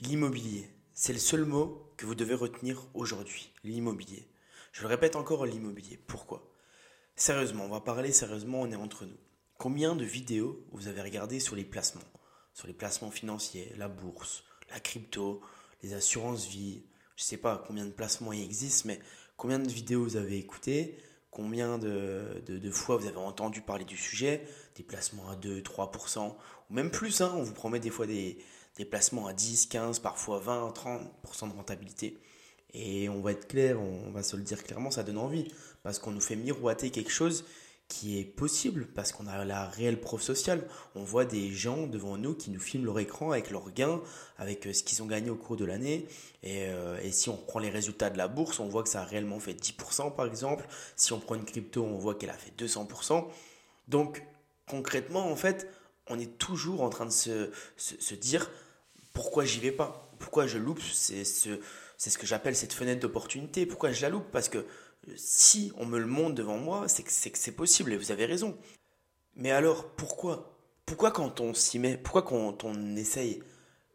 L'immobilier, c'est le seul mot que vous devez retenir aujourd'hui. L'immobilier. Je le répète encore, l'immobilier. Pourquoi? Sérieusement, on va parler sérieusement, on est entre nous. Combien de vidéos vous avez regardé sur les placements? Sur les placements financiers, la bourse, la crypto, les assurances vie? Je ne sais pas combien de placements il existe, mais combien de vidéos vous avez écoutées? Combien de, de, fois vous avez entendu parler du sujet? Des placements à 2, 3%, ou même plus, hein, on vous promet des fois des, des placements à 10, 15, parfois 20, 30% de rentabilité. Et on va être clair, on va se le dire clairement, ça donne envie. Parce qu'on nous fait miroiter quelque chose qui est possible, parce qu'on a la réelle preuve sociale. On voit des gens devant nous qui nous filment leur écran avec leurs gains, avec euh, ce qu'ils ont gagné au cours de l'année. Et, euh, et, si on prend les résultats de la bourse, on voit que ça a réellement fait 10% par exemple. Si on prend une crypto, on voit qu'elle a fait 200%. Donc concrètement, en fait, on est toujours en train de se dire, pourquoi j'y vais pas? Pourquoi je loupe? C'est ce, ce que j'appelle cette fenêtre d'opportunité. Pourquoi je la loupe? Parce que si on me le montre devant moi, c'est que c'est possible et vous avez raison. Mais alors, pourquoi? Pourquoi quand on s'y met Pourquoi quand on essaye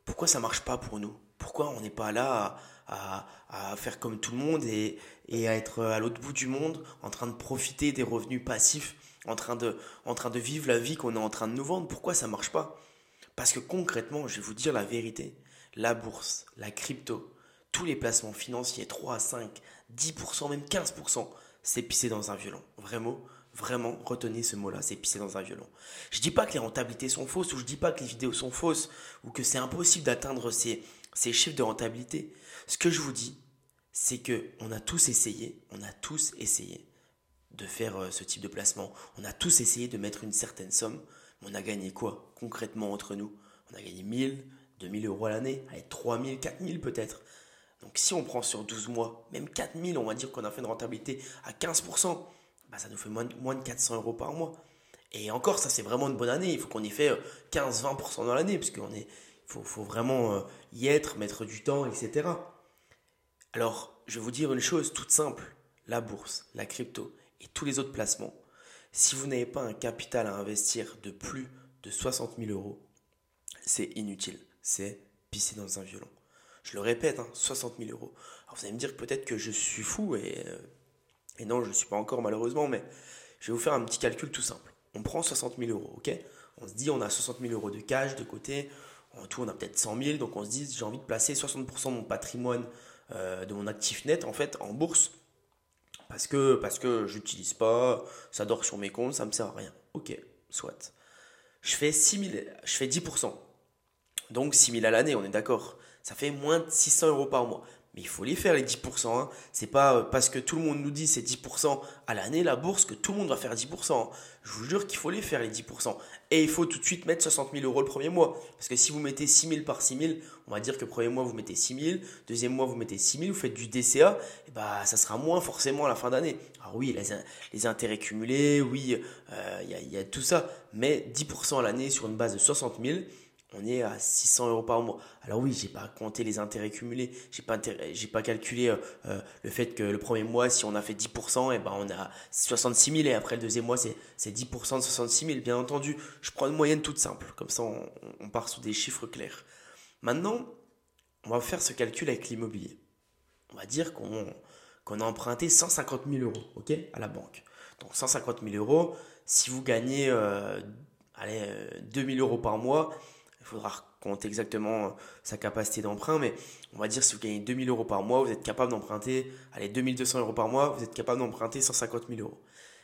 Pourquoi ça marche pas pour nous? Pourquoi on n'est pas là à, à, faire comme tout le monde et, et à être à l'autre bout du monde en train de profiter des revenus passifs, en train de, en train de vivre la vie qu'on est en train de nous vendre? Pourquoi ça marche pas? Parce que concrètement, je vais vous dire la vérité, la bourse, la crypto, tous les placements financiers, 3, 5, 10%, même 15%, c'est pisser dans un violon. Vraiment, vraiment, retenez ce mot-là, c'est pisser dans un violon. Je dis pas que les rentabilités sont fausses, ou je dis pas que les vidéos sont fausses, ou que c'est impossible d'atteindre ces, ces chiffres de rentabilité. Ce que je vous dis, c'est que on a tous essayé, on a tous essayé de faire euh, ce type de placement. On a tous essayé de mettre une certaine somme on a gagné quoi concrètement entre nous? On a gagné 1000, 2000 euros à l'année, allez, 3000, 4000 peut-être. Donc si on prend sur 12 mois, même 4000, on va dire qu'on a fait une rentabilité à 15%, bah, ça nous fait moins, de 400 euros par mois. Et encore, ça c'est vraiment une bonne année. Il faut qu'on ait fait 15-20% dans l'année, parce qu'il est, faut, faut vraiment euh, y être, mettre du temps, etc. Alors, je vais vous dire une chose toute simple. La bourse, la crypto et tous les autres placements, si vous n'avez pas un capital à investir de plus de 60 000 euros, c'est inutile. C'est pisser dans un violon. Je le répète, 60 hein, 000 euros. Alors vous allez me dire peut-être que je suis fou et, euh, et non, je ne suis pas encore malheureusement, mais je vais vous faire un petit calcul tout simple. On prend 60 000 euros, ok? On se dit on a 60 000 euros de cash de côté. En tout, on a peut-être 100 000, donc on se dit j'ai envie de placer 60% de mon patrimoine, euh, de mon actif net en fait en bourse parce que, parce que j'utilise pas, ça dort sur mes comptes, ça me sert à rien. Ok, soit. Je fais 6000, je fais 10%. Donc 6000 à l'année, on est d'accord. Ça fait moins de 600 euros par mois. Mais il faut les faire les 10%. Hein. C'est pas euh, parce que tout le monde nous dit c'est 10% à l'année la bourse que tout le monde va faire 10%. Hein. Je vous jure qu'il faut les faire les 10%. Et il faut tout de suite mettre 60 000 euros le premier mois. Parce que si vous mettez 6 000 par 6 000, on va dire que premier mois vous mettez 6 000, deuxième mois vous mettez 6 000, vous faites du DCA, et bah ça sera moins forcément à la fin d'année. Alors oui, les, les, intérêts cumulés, oui, euh, il y, a, y a tout ça. Mais 10% à l'année sur une base de 60 000, on est à 600 euros par mois. Alors oui, j'ai pas compté les intérêts cumulés, j'ai pas pas calculé euh, euh, le fait que le premier mois, si on a fait 10%, et eh ben on a 66 000 et après le deuxième mois c'est c'est 10% de 66 000. Bien entendu, je prends une moyenne toute simple, comme ça on, part sous des chiffres clairs. Maintenant, on va faire ce calcul avec l'immobilier. On va dire qu'on a emprunté 150 000 euros, ok, à la banque. Donc 150 000 euros, si vous gagnez euh, allez, 2000 euros par mois, il faudra compter exactement euh, sa capacité d'emprunt, mais on va dire si vous gagnez 2000 euros par mois, vous êtes capable d'emprunter, allez, 2200 euros par mois, vous êtes capable d'emprunter 150 000 euros.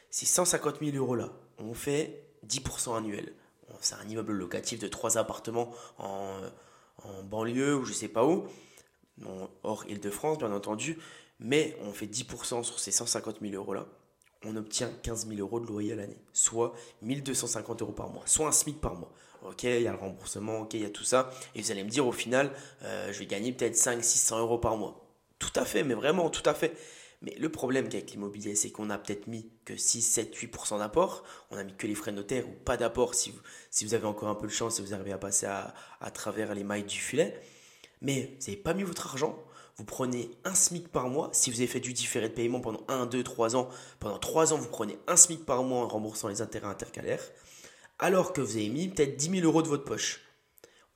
Si 150 000 euros là, on fait 10% annuel, c'est un immeuble locatif de 3 appartements en, en banlieue ou je sais pas où, hors Île-de-France bien entendu, mais on fait 10% sur ces 150 000 euros là, on obtient 15 000 euros de loyer à l'année, soit 1250 euros par mois, soit un SMIC par mois. Ok, il y a le remboursement, ok, il y a tout ça. Et vous allez me dire au final, euh, je vais gagner peut-être 500-600 euros par mois. Tout à fait, mais vraiment, tout à fait. Mais le problème avec l'immobilier, c'est qu'on a peut-être mis que 6, 7, 8% d'apport. On a mis que les frais notaires ou pas d'apport si vous, si vous avez encore un peu de chance et vous arrivez à passer à, à travers les mailles du filet. Mais vous n'avez pas mis votre argent. Vous prenez un SMIC par mois. Si vous avez fait du différé de paiement pendant 1, 2, 3 ans, pendant 3 ans, vous prenez un SMIC par mois en remboursant les intérêts intercalaires alors que vous avez mis peut-être 10 000 euros de votre poche.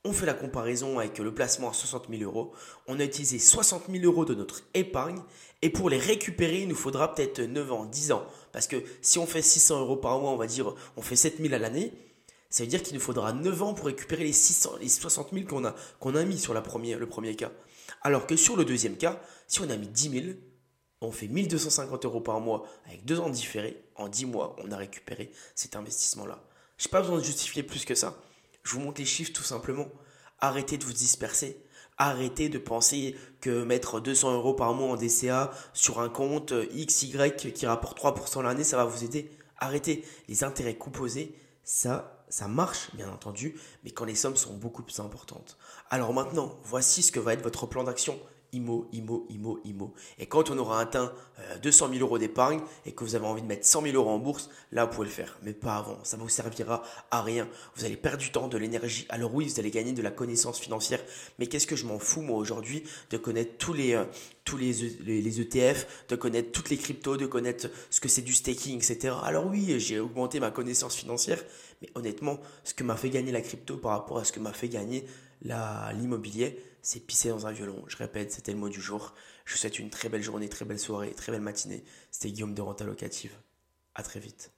On fait la comparaison avec le placement à 60 000 euros. On a utilisé 60 000 euros de notre épargne. Et pour les récupérer, il nous faudra peut-être 9 ans, 10 ans. Parce que si on fait 600 euros par mois, on va dire, on fait 7 000 à l'année. Ça veut dire qu'il nous faudra 9 ans pour récupérer les, 600, les 60 000 qu'on a, a mis sur la première, le premier cas. Alors que sur le deuxième cas, si on a mis 10 000, on fait 1250 euros par mois avec 2 ans différés. En 10 mois, on a récupéré cet investissement-là. Je n'ai pas besoin de justifier plus que ça. Je vous montre les chiffres tout simplement. Arrêtez de vous disperser. Arrêtez de penser que mettre 200 euros par mois en DCA sur un compte XY qui rapporte 3% l'année, ça va vous aider. Arrêtez. Les intérêts composés, ça, ça marche, bien entendu, mais quand les sommes sont beaucoup plus importantes. Alors maintenant, voici ce que va être votre plan d'action. IMO, IMO, IMO, IMO. Et quand on aura atteint 200 euh, 000 euros d'épargne et que vous avez envie de mettre 100 000 euros en bourse, là vous pouvez le faire, mais pas avant. Ça vous servira à rien. Vous allez perdre du temps, de l'énergie. Alors oui, vous allez gagner de la connaissance financière, mais qu'est-ce que je m'en fous moi aujourd'hui de connaître tous les euh, tous les, les, ETF, de connaître toutes les cryptos, de connaître ce que c'est du staking, etc. Alors oui, j'ai augmenté ma connaissance financière, mais honnêtement, ce que m'a fait gagner la crypto par rapport à ce que m'a fait gagner l'immobilier, c'est pisser dans un violon. Je répète, c'était le mot du jour. Je vous souhaite une très belle journée, très belle soirée, très belle matinée. C'était Guillaume de Renta Locative. À très vite.